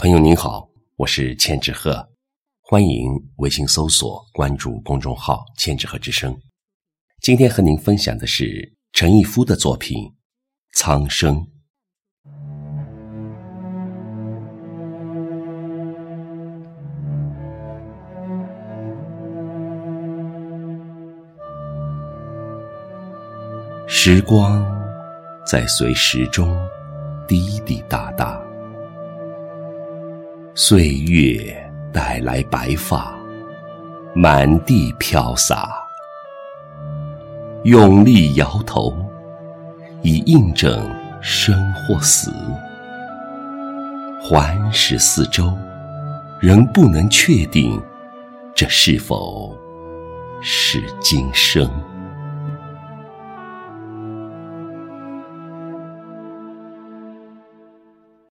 朋友您好，我是千纸鹤，欢迎微信搜索关注公众号“千纸鹤之声”。今天和您分享的是陈逸夫的作品《苍生》。时光在随时钟滴滴答答。岁月带来白发，满地飘洒。用力摇头，以印证生或死。环视四周，仍不能确定，这是否是今生。